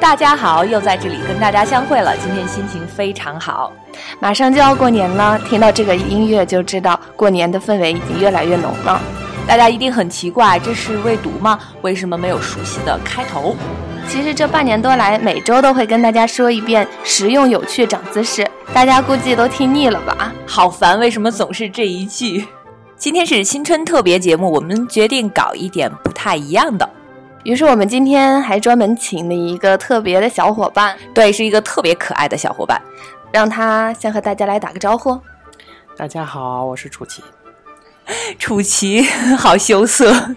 大家好，又在这里跟大家相会了。今天心情非常好，马上就要过年了，听到这个音乐就知道过年的氛围已经越来越浓了。大家一定很奇怪，这是未读吗？为什么没有熟悉的开头？其实这半年多来，每周都会跟大家说一遍实用有趣长姿势，大家估计都听腻了吧？好烦，为什么总是这一句？今天是新春特别节目，我们决定搞一点不太一样的。于是我们今天还专门请了一个特别的小伙伴，对，是一个特别可爱的小伙伴，让他先和大家来打个招呼。大家好，我是楚奇。楚奇，好羞涩。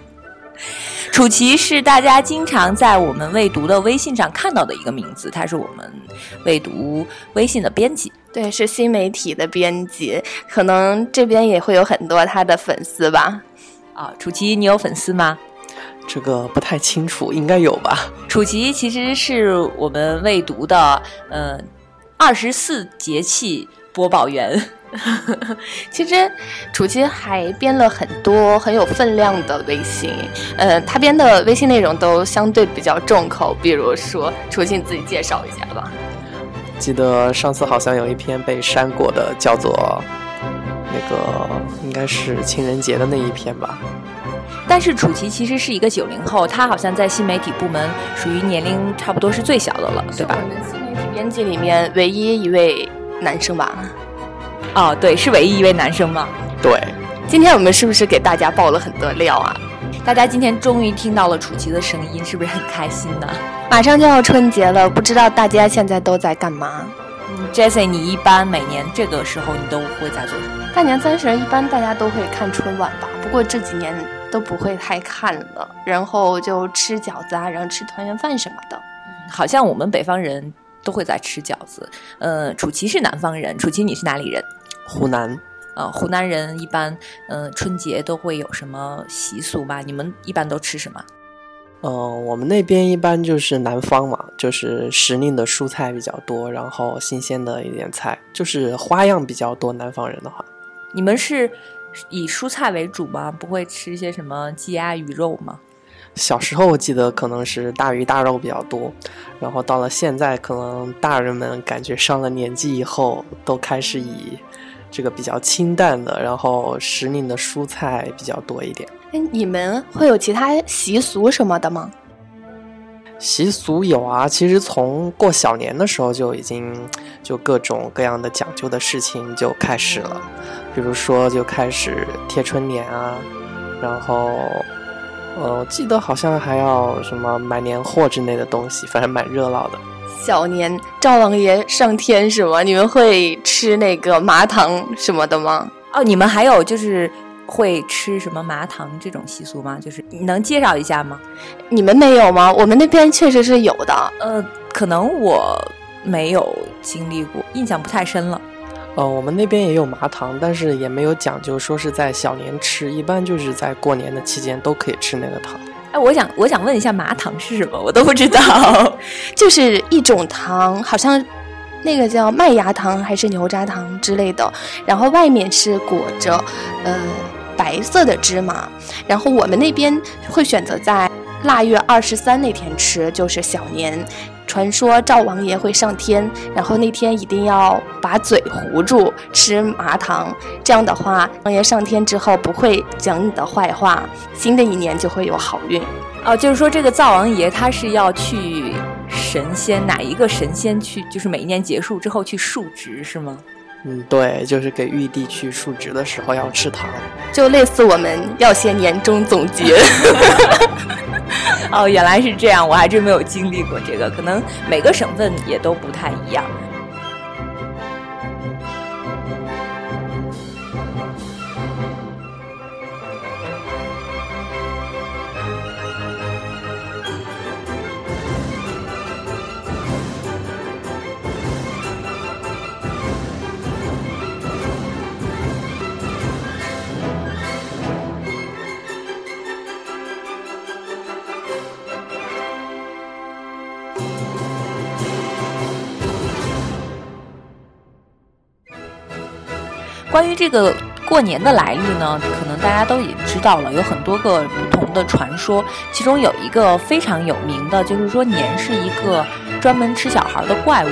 楚奇是大家经常在我们未读的微信上看到的一个名字，他是我们未读微信的编辑，对，是新媒体的编辑，可能这边也会有很多他的粉丝吧。啊，楚奇，你有粉丝吗？这个不太清楚，应该有吧。楚奇其实是我们未读的，呃，二十四节气播报员。其实楚奇还编了很多很有分量的微信，呃，他编的微信内容都相对比较重口，比如说楚奇你自己介绍一下吧。记得上次好像有一篇被删过的，叫做那个应该是情人节的那一篇吧。但是楚奇其实是一个九零后，他好像在新媒体部门属于年龄差不多是最小的了，对吧？我们新媒体编辑里面唯一一位男生吧？哦，对，是唯一一位男生吗？对。今天我们是不是给大家爆了很多料啊？大家今天终于听到了楚奇的声音，是不是很开心呢？马上就要春节了，不知道大家现在都在干嘛？嗯，Jessie，你一般每年这个时候你都会在做什么？大年三十一般大家都会看春晚吧？不过这几年。都不会太看了，然后就吃饺子啊，然后吃团圆饭什么的。好像我们北方人都会在吃饺子。呃，楚奇是南方人，楚奇你是哪里人？湖南。呃，湖南人一般，嗯，春节都会有什么习俗吧？你们一般都吃什么？呃，我们那边一般就是南方嘛，就是时令的蔬菜比较多，然后新鲜的一点菜，就是花样比较多。南方人的话，你们是？以蔬菜为主吗？不会吃一些什么鸡鸭鱼肉吗？小时候我记得可能是大鱼大肉比较多，然后到了现在，可能大人们感觉上了年纪以后，都开始以这个比较清淡的，然后时令的蔬菜比较多一点。哎，你们会有其他习俗什么的吗？习俗有啊，其实从过小年的时候就已经就各种各样的讲究的事情就开始了。比如说，就开始贴春联啊，然后，呃，记得好像还要什么买年货之类的东西，反正蛮热闹的。小年灶王爷上天是吗？你们会吃那个麻糖什么的吗？哦，你们还有就是会吃什么麻糖这种习俗吗？就是你能介绍一下吗？你们没有吗？我们那边确实是有的。呃，可能我没有经历过，印象不太深了。呃，我们那边也有麻糖，但是也没有讲究说是在小年吃，一般就是在过年的期间都可以吃那个糖。哎，我想我想问一下，麻糖是什么？我都不知道。就是一种糖，好像那个叫麦芽糖还是牛轧糖之类的，然后外面是裹着呃白色的芝麻，然后我们那边会选择在腊月二十三那天吃，就是小年。传说灶王爷会上天，然后那天一定要把嘴糊住吃麻糖，这样的话，王爷上天之后不会讲你的坏话，新的一年就会有好运。哦，就是说这个灶王爷他是要去神仙哪一个神仙去，就是每一年结束之后去述职是吗？嗯，对，就是给玉帝去述职的时候要吃糖，就类似我们要写年终总结。哦，原来是这样，我还真没有经历过这个，可能每个省份也都不太一样。关于这个过年的来历呢，可能大家都已经知道了，有很多个不同的传说。其中有一个非常有名的，就是说年是一个专门吃小孩的怪物。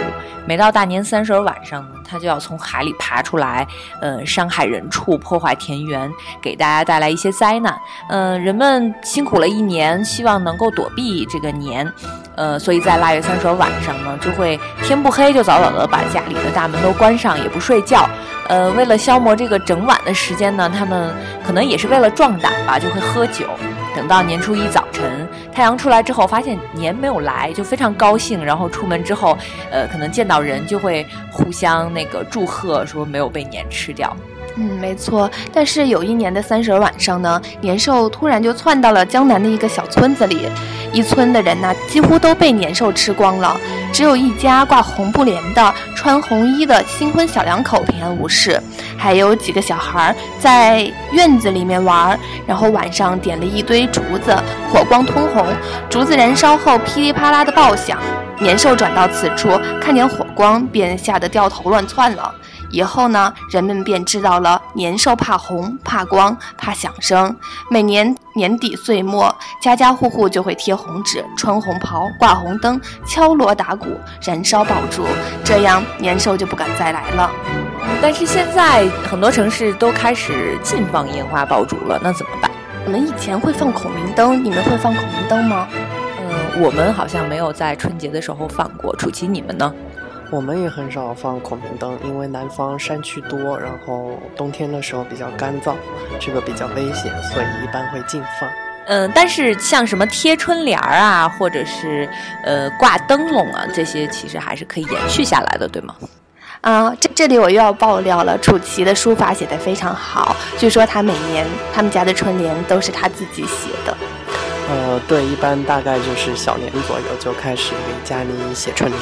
每到大年三十晚上，它就要从海里爬出来，呃，伤害人畜，破坏田园，给大家带来一些灾难。嗯，人们辛苦了一年，希望能够躲避这个年，呃，所以在腊月三十晚上呢，就会天不黑就早早的把家里的大门都关上，也不睡觉。呃，为了消磨这个整晚的时间呢，他们可能也是为了壮胆吧，就会喝酒。等到年初一早晨，太阳出来之后，发现年没有来，就非常高兴。然后出门之后，呃，可能见到人就会互相那个祝贺，说没有被年吃掉。嗯，没错。但是有一年的三十晚上呢，年兽突然就窜到了江南的一个小村子里，一村的人呢几乎都被年兽吃光了，只有一家挂红布帘的、穿红衣的新婚小两口平安无事，还有几个小孩在院子里面玩，然后晚上点了一堆竹子，火光通红，竹子燃烧后噼里啪啦的爆响，年兽转到此处，看见火光便吓得掉头乱窜了。以后呢，人们便知道了年兽怕红、怕光、怕响声。每年年底岁末，家家户户就会贴红纸、穿红袍、挂红灯、敲锣打鼓、燃烧爆竹，这样年兽就不敢再来了。但是现在很多城市都开始禁放烟花爆竹了，那怎么办？我们以前会放孔明灯，你们会放孔明灯吗？嗯，我们好像没有在春节的时候放过。楚琪，你们呢？我们也很少放孔明灯，因为南方山区多，然后冬天的时候比较干燥，这个比较危险，所以一般会禁放。嗯，但是像什么贴春联儿啊，或者是呃挂灯笼啊，这些其实还是可以延续下来的，对吗？啊，这这里我又要爆料了，楚奇的书法写得非常好，据说他每年他们家的春联都是他自己写的。呃，对，一般大概就是小年左右就开始给家里写春联。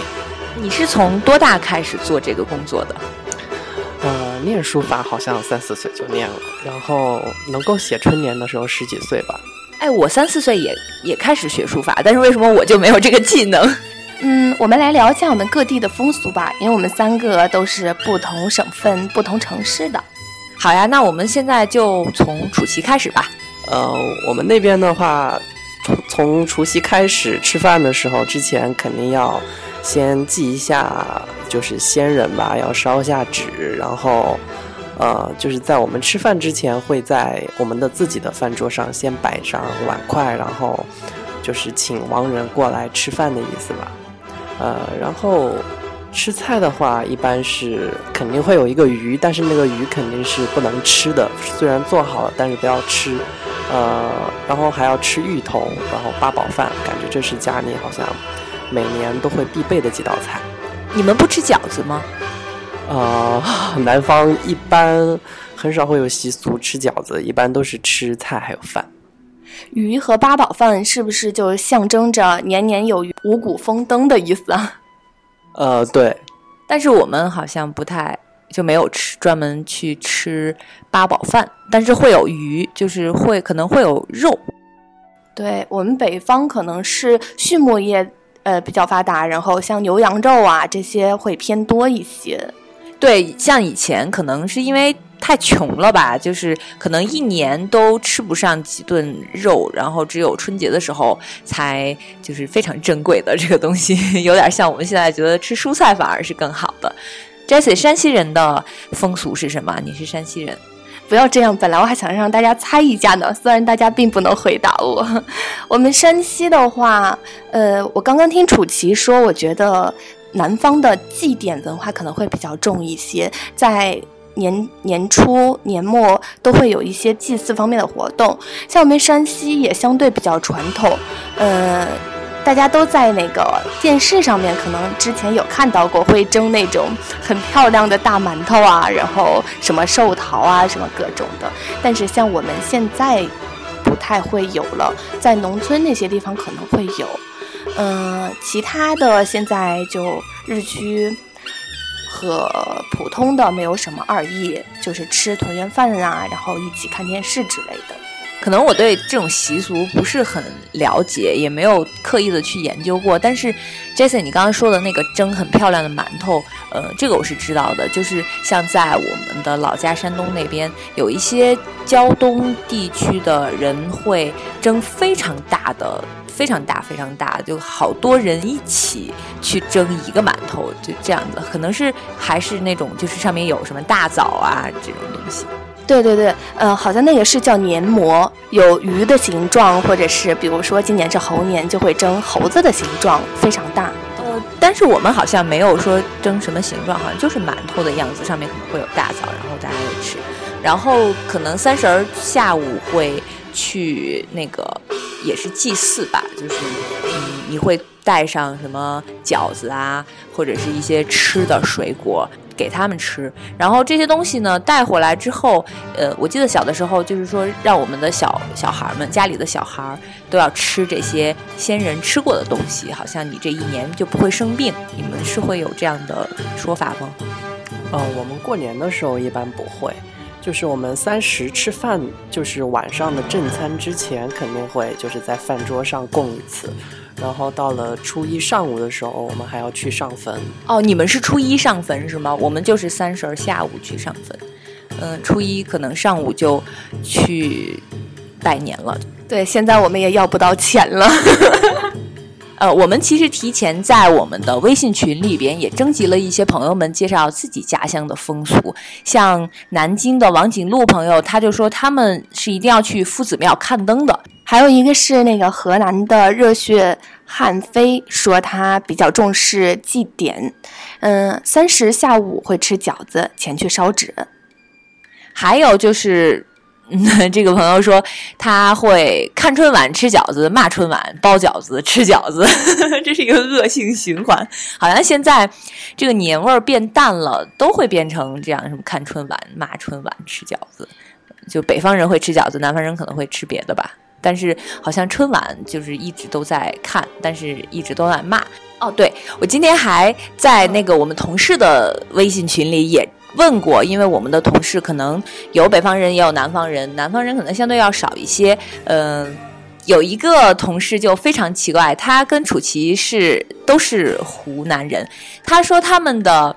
你是从多大开始做这个工作的？呃，念书法好像三四岁就念了，然后能够写春联的时候十几岁吧。哎，我三四岁也也开始学书法，但是为什么我就没有这个技能？嗯，我们来聊一下我们各地的风俗吧，因为我们三个都是不同省份、不同城市的。好呀，那我们现在就从楚奇开始吧。呃，我们那边的话，从除夕开始吃饭的时候，之前肯定要。先祭一下，就是先人吧，要烧下纸，然后，呃，就是在我们吃饭之前，会在我们的自己的饭桌上先摆上碗筷，然后就是请亡人过来吃饭的意思吧。呃，然后吃菜的话，一般是肯定会有一个鱼，但是那个鱼肯定是不能吃的，虽然做好了，但是不要吃。呃，然后还要吃芋头，然后八宝饭，感觉这是家里好像。每年都会必备的几道菜，你们不吃饺子吗？呃，南方一般很少会有习俗吃饺子，一般都是吃菜还有饭。鱼和八宝饭是不是就象征着年年有余、五谷丰登的意思啊？呃，对。但是我们好像不太就没有吃专门去吃八宝饭，但是会有鱼，就是会可能会有肉。对我们北方可能是畜牧业。呃，比较发达，然后像牛羊肉啊这些会偏多一些。对，像以前可能是因为太穷了吧，就是可能一年都吃不上几顿肉，然后只有春节的时候才就是非常珍贵的这个东西，有点像我们现在觉得吃蔬菜反而是更好的。Jessie，山西人的风俗是什么？你是山西人。不要这样，本来我还想让大家猜一下呢，虽然大家并不能回答我。我们山西的话，呃，我刚刚听楚琪说，我觉得南方的祭典文化可能会比较重一些，在年年初、年末都会有一些祭祀方面的活动。像我们山西也相对比较传统，呃。大家都在那个电视上面，可能之前有看到过，会蒸那种很漂亮的大馒头啊，然后什么寿桃啊，什么各种的。但是像我们现在不太会有了，在农村那些地方可能会有。嗯，其他的现在就日趋和普通的没有什么二意，就是吃团圆饭啊，然后一起看电视之类的。可能我对这种习俗不是很了解，也没有刻意的去研究过。但是，Jason，你刚刚说的那个蒸很漂亮的馒头，呃，这个我是知道的。就是像在我们的老家山东那边，有一些胶东地区的人会蒸非常大的、非常大、非常大，就好多人一起去蒸一个馒头，就这样子。可能是还是那种，就是上面有什么大枣啊这种东西。对对对，呃，好像那个是叫年馍，有鱼的形状，或者是比如说今年是猴年，就会蒸猴子的形状，非常大。呃，但是我们好像没有说蒸什么形状，好像就是馒头的样子，上面可能会有大枣，然后大家会吃。然后可能三十儿下午会去那个也是祭祀吧，就是嗯，你会带上什么饺子啊，或者是一些吃的水果。给他们吃，然后这些东西呢带回来之后，呃，我记得小的时候就是说，让我们的小小孩们，家里的小孩儿都要吃这些先人吃过的东西，好像你这一年就不会生病。你们是会有这样的说法吗？嗯，我们过年的时候一般不会，就是我们三十吃饭，就是晚上的正餐之前肯定会就是在饭桌上供一次。然后到了初一上午的时候，我们还要去上坟。哦，你们是初一上坟是吗？我们就是三十儿下午去上坟。嗯，初一可能上午就去拜年了。对，现在我们也要不到钱了。呃，我们其实提前在我们的微信群里边也征集了一些朋友们介绍自己家乡的风俗。像南京的王景路朋友，他就说他们是一定要去夫子庙看灯的。还有一个是那个河南的热血汉飞，说他比较重视祭典，嗯，三十下午会吃饺子前去烧纸。还有就是，这个朋友说他会看春晚吃饺子，骂春晚包饺子吃饺子，这是一个恶性循环。好像现在这个年味儿变淡了，都会变成这样：什么看春晚骂春晚吃饺子，就北方人会吃饺子，南方人可能会吃别的吧。但是好像春晚就是一直都在看，但是一直都在骂。哦，对我今天还在那个我们同事的微信群里也问过，因为我们的同事可能有北方人也有南方人，南方人可能相对要少一些。嗯，有一个同事就非常奇怪，他跟楚奇是都是湖南人，他说他们的。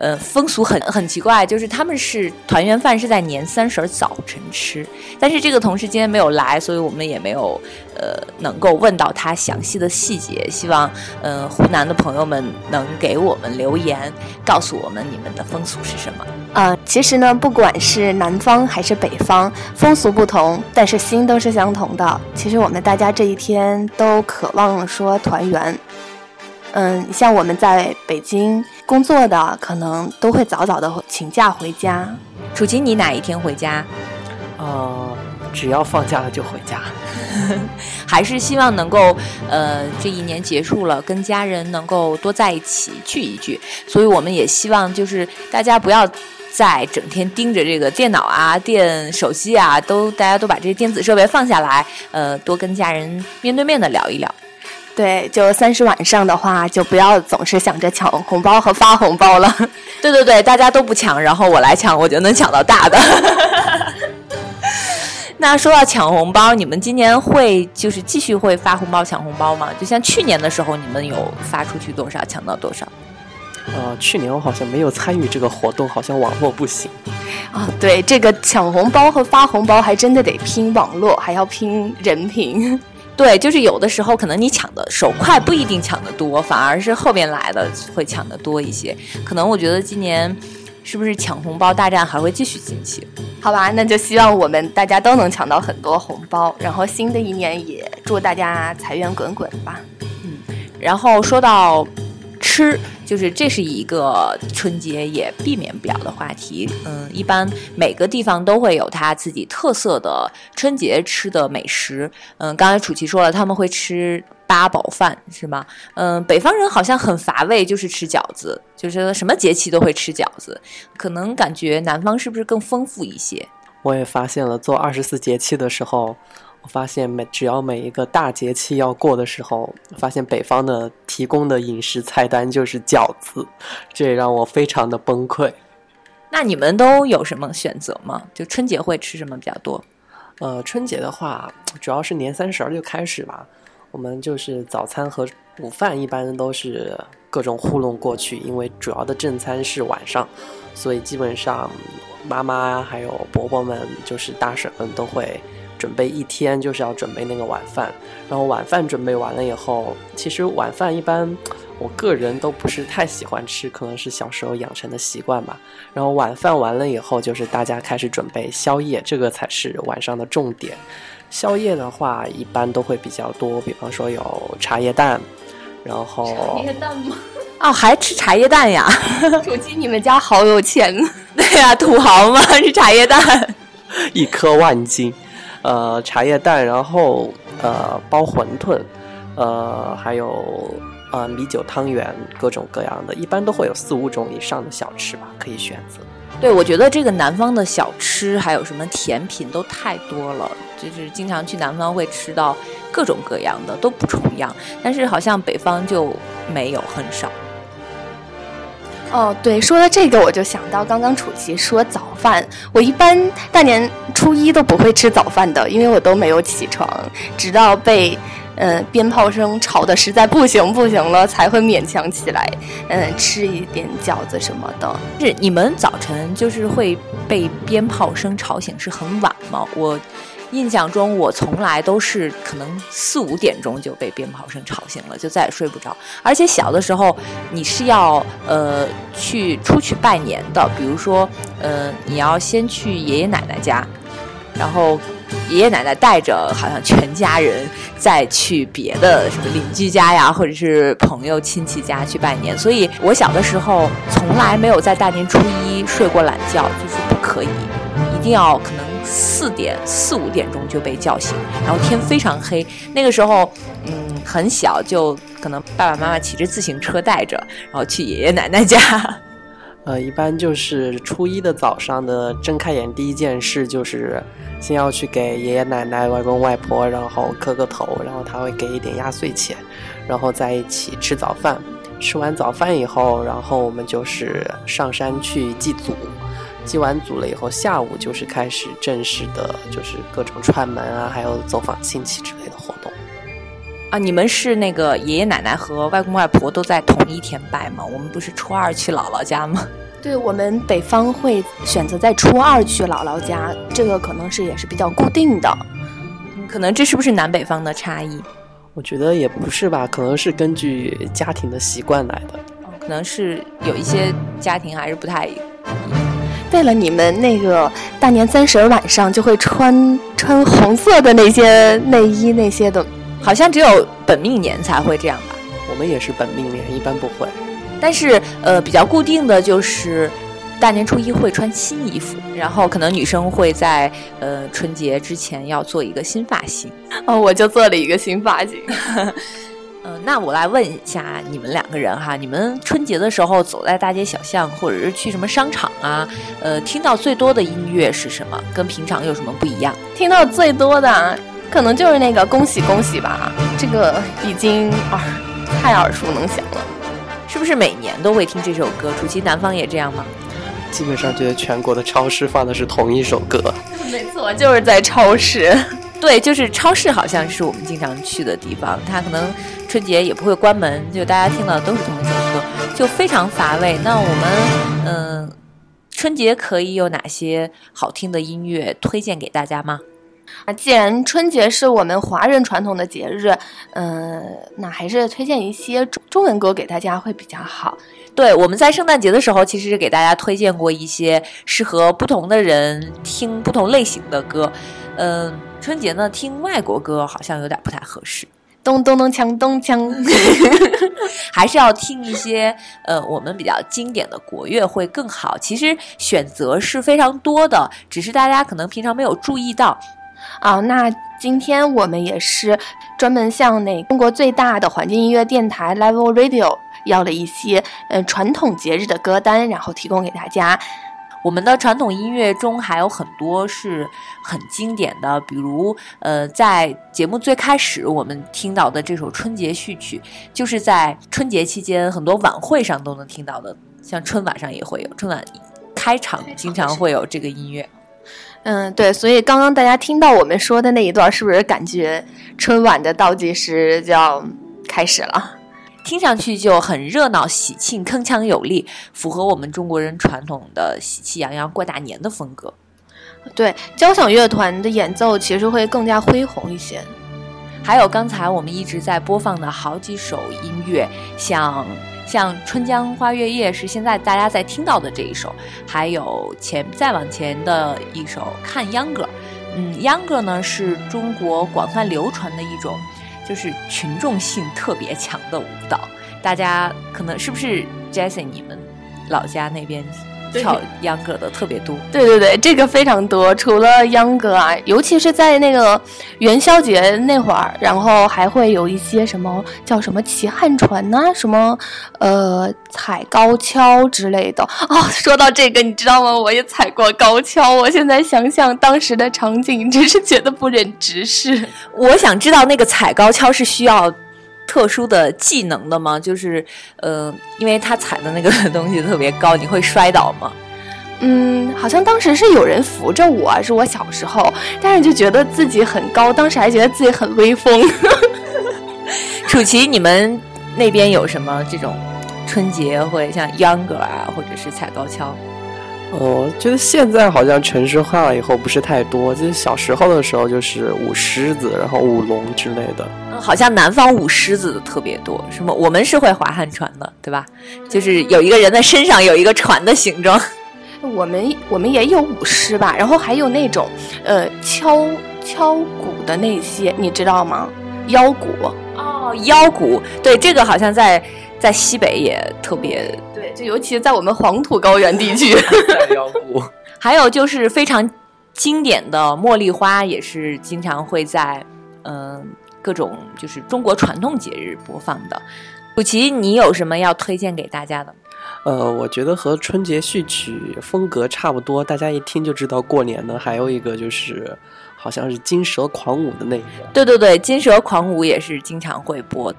呃，风俗很很奇怪，就是他们是团圆饭是在年三十早晨吃，但是这个同事今天没有来，所以我们也没有呃能够问到他详细的细节。希望呃湖南的朋友们能给我们留言，告诉我们你们的风俗是什么。呃，其实呢，不管是南方还是北方，风俗不同，但是心都是相同的。其实我们大家这一天都渴望说团圆。嗯，像我们在北京。工作的可能都会早早的请假回家。楚琴，你哪一天回家？呃，只要放假了就回家。还是希望能够，呃，这一年结束了，跟家人能够多在一起聚一聚。所以我们也希望，就是大家不要再整天盯着这个电脑啊、电手机啊，都大家都把这些电子设备放下来，呃，多跟家人面对面的聊一聊。对，就三十晚上的话，就不要总是想着抢红包和发红包了。对对对，大家都不抢，然后我来抢，我就能抢到大的。那说到抢红包，你们今年会就是继续会发红包抢红包吗？就像去年的时候，你们有发出去多少，抢到多少？呃，去年我好像没有参与这个活动，好像网络不行。啊，对，这个抢红包和发红包还真的得拼网络，还要拼人品。对，就是有的时候可能你抢的手快不一定抢得多，反而是后边来的会抢得多一些。可能我觉得今年是不是抢红包大战还会继续进行？好吧，那就希望我们大家都能抢到很多红包，然后新的一年也祝大家财源滚滚吧。嗯，然后说到吃。就是这是一个春节也避免不了的话题。嗯，一般每个地方都会有它自己特色的春节吃的美食。嗯，刚才楚琪说了，他们会吃八宝饭，是吗？嗯，北方人好像很乏味，就是吃饺子，就是什么节气都会吃饺子。可能感觉南方是不是更丰富一些？我也发现了，做二十四节气的时候。我发现每只要每一个大节气要过的时候，发现北方的提供的饮食菜单就是饺子，这也让我非常的崩溃。那你们都有什么选择吗？就春节会吃什么比较多？呃，春节的话，主要是年三十儿就开始吧。我们就是早餐和午饭一般都是各种糊弄过去，因为主要的正餐是晚上，所以基本上妈妈还有伯伯们，就是大婶们都会准备一天，就是要准备那个晚饭。然后晚饭准备完了以后，其实晚饭一般我个人都不是太喜欢吃，可能是小时候养成的习惯吧。然后晚饭完了以后，就是大家开始准备宵夜，这个才是晚上的重点。宵夜的话，一般都会比较多，比方说有茶叶蛋，然后茶叶蛋吗？哦，还吃茶叶蛋呀？主机，你们家好有钱！对呀，土豪嘛，吃茶叶蛋，一颗万金。呃，茶叶蛋，然后呃包馄饨，呃还有呃米酒汤圆，各种各样的，一般都会有四五种以上的小吃吧，可以选择。对，我觉得这个南方的小吃还有什么甜品都太多了，就是经常去南方会吃到各种各样的，都不重样。但是好像北方就没有，很少。哦，对，说到这个，我就想到刚刚楚琪说早饭，我一般大年初一都不会吃早饭的，因为我都没有起床，直到被嗯鞭炮声吵得实在不行不行了，才会勉强起来，嗯，吃一点饺子什么的。是你们早晨就是会被鞭炮声吵醒，是很晚吗？我。印象中，我从来都是可能四五点钟就被鞭炮声吵醒了，就再也睡不着。而且小的时候，你是要呃去出去拜年的，比如说呃你要先去爷爷奶奶家，然后爷爷奶奶带着好像全家人再去别的什么邻居家呀，或者是朋友亲戚家去拜年。所以我小的时候从来没有在大年初一睡过懒觉，就是不可以，一定要可能。四点四五点钟就被叫醒，然后天非常黑。那个时候，嗯，很小，就可能爸爸妈妈骑着自行车带着，然后去爷爷奶奶家。呃，一般就是初一的早上的睁开眼第一件事就是先要去给爷爷奶奶、外公外婆，然后磕个头，然后他会给一点压岁钱，然后在一起吃早饭。吃完早饭以后，然后我们就是上山去祭祖。祭完祖了以后，下午就是开始正式的，就是各种串门啊，还有走访亲戚之类的活动。啊，你们是那个爷爷奶奶和外公外婆都在同一天拜吗？我们不是初二去姥姥家吗？对我们北方会选择在初二去姥姥家，这个可能是也是比较固定的。可能这是不是南北方的差异？我觉得也不是吧，可能是根据家庭的习惯来的。可能是有一些家庭还是不太。对了，你们那个大年三十晚上就会穿穿红色的那些内衣那些的，好像只有本命年才会这样吧？我们也是本命年，一般不会。但是呃，比较固定的就是大年初一会穿新衣服，然后可能女生会在呃春节之前要做一个新发型。哦，我就做了一个新发型。嗯，那我来问一下你们两个人哈，你们春节的时候走在大街小巷，或者是去什么商场啊，呃，听到最多的音乐是什么？跟平常有什么不一样？听到最多的可能就是那个恭喜恭喜吧，这个已经耳太耳熟能详了，是不是每年都会听这首歌？除夕南方也这样吗？基本上觉得全国的超市放的是同一首歌。没错，就是在超市。对，就是超市，好像是我们经常去的地方。它可能春节也不会关门，就大家听到的都是同一首歌，就非常乏味。那我们嗯，春节可以有哪些好听的音乐推荐给大家吗？啊，既然春节是我们华人传统的节日，嗯，那还是推荐一些中中文歌给大家会比较好。对，我们在圣诞节的时候，其实是给大家推荐过一些适合不同的人听不同类型的歌，嗯。春节呢，听外国歌好像有点不太合适，咚咚咚锵咚锵，还是要听一些呃我们比较经典的国乐会更好。其实选择是非常多的，只是大家可能平常没有注意到。啊，那今天我们也是专门向那中国最大的环境音乐电台 Level Radio 要了一些呃传统节日的歌单，然后提供给大家。我们的传统音乐中还有很多是很经典的，比如，呃，在节目最开始我们听到的这首春节序曲，就是在春节期间很多晚会上都能听到的，像春晚上也会有，春晚开场经常会有这个音乐。嗯，对，所以刚刚大家听到我们说的那一段，是不是感觉春晚的倒计时就要开始了？听上去就很热闹、喜庆、铿锵有力，符合我们中国人传统的喜气洋洋过大年的风格。对，交响乐团的演奏其实会更加恢宏一些。还有刚才我们一直在播放的好几首音乐，像像《春江花月夜》是现在大家在听到的这一首，还有前再往前的一首《看秧歌》。嗯，秧歌呢是中国广泛流传的一种，就是群众性特别强的舞蹈。大家可能是不是？Jesse，你们老家那边？跳秧歌的特别多，对对对，这个非常多。除了秧歌啊，尤其是在那个元宵节那会儿，然后还会有一些什么叫什么骑旱船呐，什么呃踩高跷之类的。哦，说到这个，你知道吗？我也踩过高跷。我现在想想当时的场景，真是觉得不忍直视。我想知道那个踩高跷是需要。特殊的技能的吗？就是，呃，因为他踩的那个东西特别高，你会摔倒吗？嗯，好像当时是有人扶着我，是我小时候，但是就觉得自己很高，当时还觉得自己很威风。楚奇，你们那边有什么这种春节会像秧歌啊，或者是踩高跷？哦，觉得现在好像城市化了以后不是太多，就是小时候的时候就是舞狮子，然后舞龙之类的。嗯，好像南方舞狮子的特别多，什么我们是会划旱船的，对吧？就是有一个人的身上有一个船的形状。我们我们也有舞狮吧，然后还有那种呃敲敲鼓的那些，你知道吗？腰鼓。哦，腰鼓，对，这个好像在在西北也特别对。就尤其在我们黄土高原地区 还有就是非常经典的茉莉花，也是经常会在嗯各种就是中国传统节日播放的。古奇，你有什么要推荐给大家的？呃，我觉得和春节序曲风格差不多，大家一听就知道过年呢。还有一个就是，好像是《金蛇狂舞》的那个。对对对，《金蛇狂舞》也是经常会播。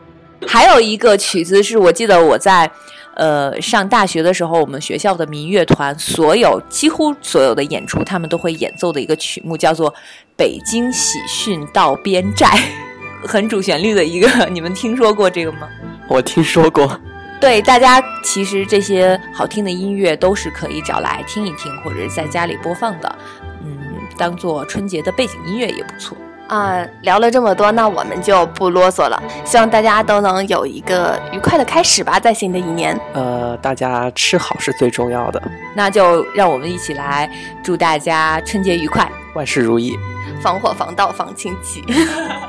还有一个曲子是我记得我在。呃，上大学的时候，我们学校的民乐团所有几乎所有的演出，他们都会演奏的一个曲目，叫做《北京喜讯到边寨》，很主旋律的一个。你们听说过这个吗？我听说过。对，大家其实这些好听的音乐都是可以找来听一听，或者在家里播放的，嗯，当做春节的背景音乐也不错。啊，聊了这么多，那我们就不啰嗦了。希望大家都能有一个愉快的开始吧，在新的一年。呃，大家吃好是最重要的。那就让我们一起来祝大家春节愉快，万事如意，防火防盗防亲戚。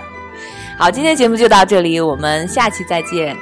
好，今天节目就到这里，我们下期再见。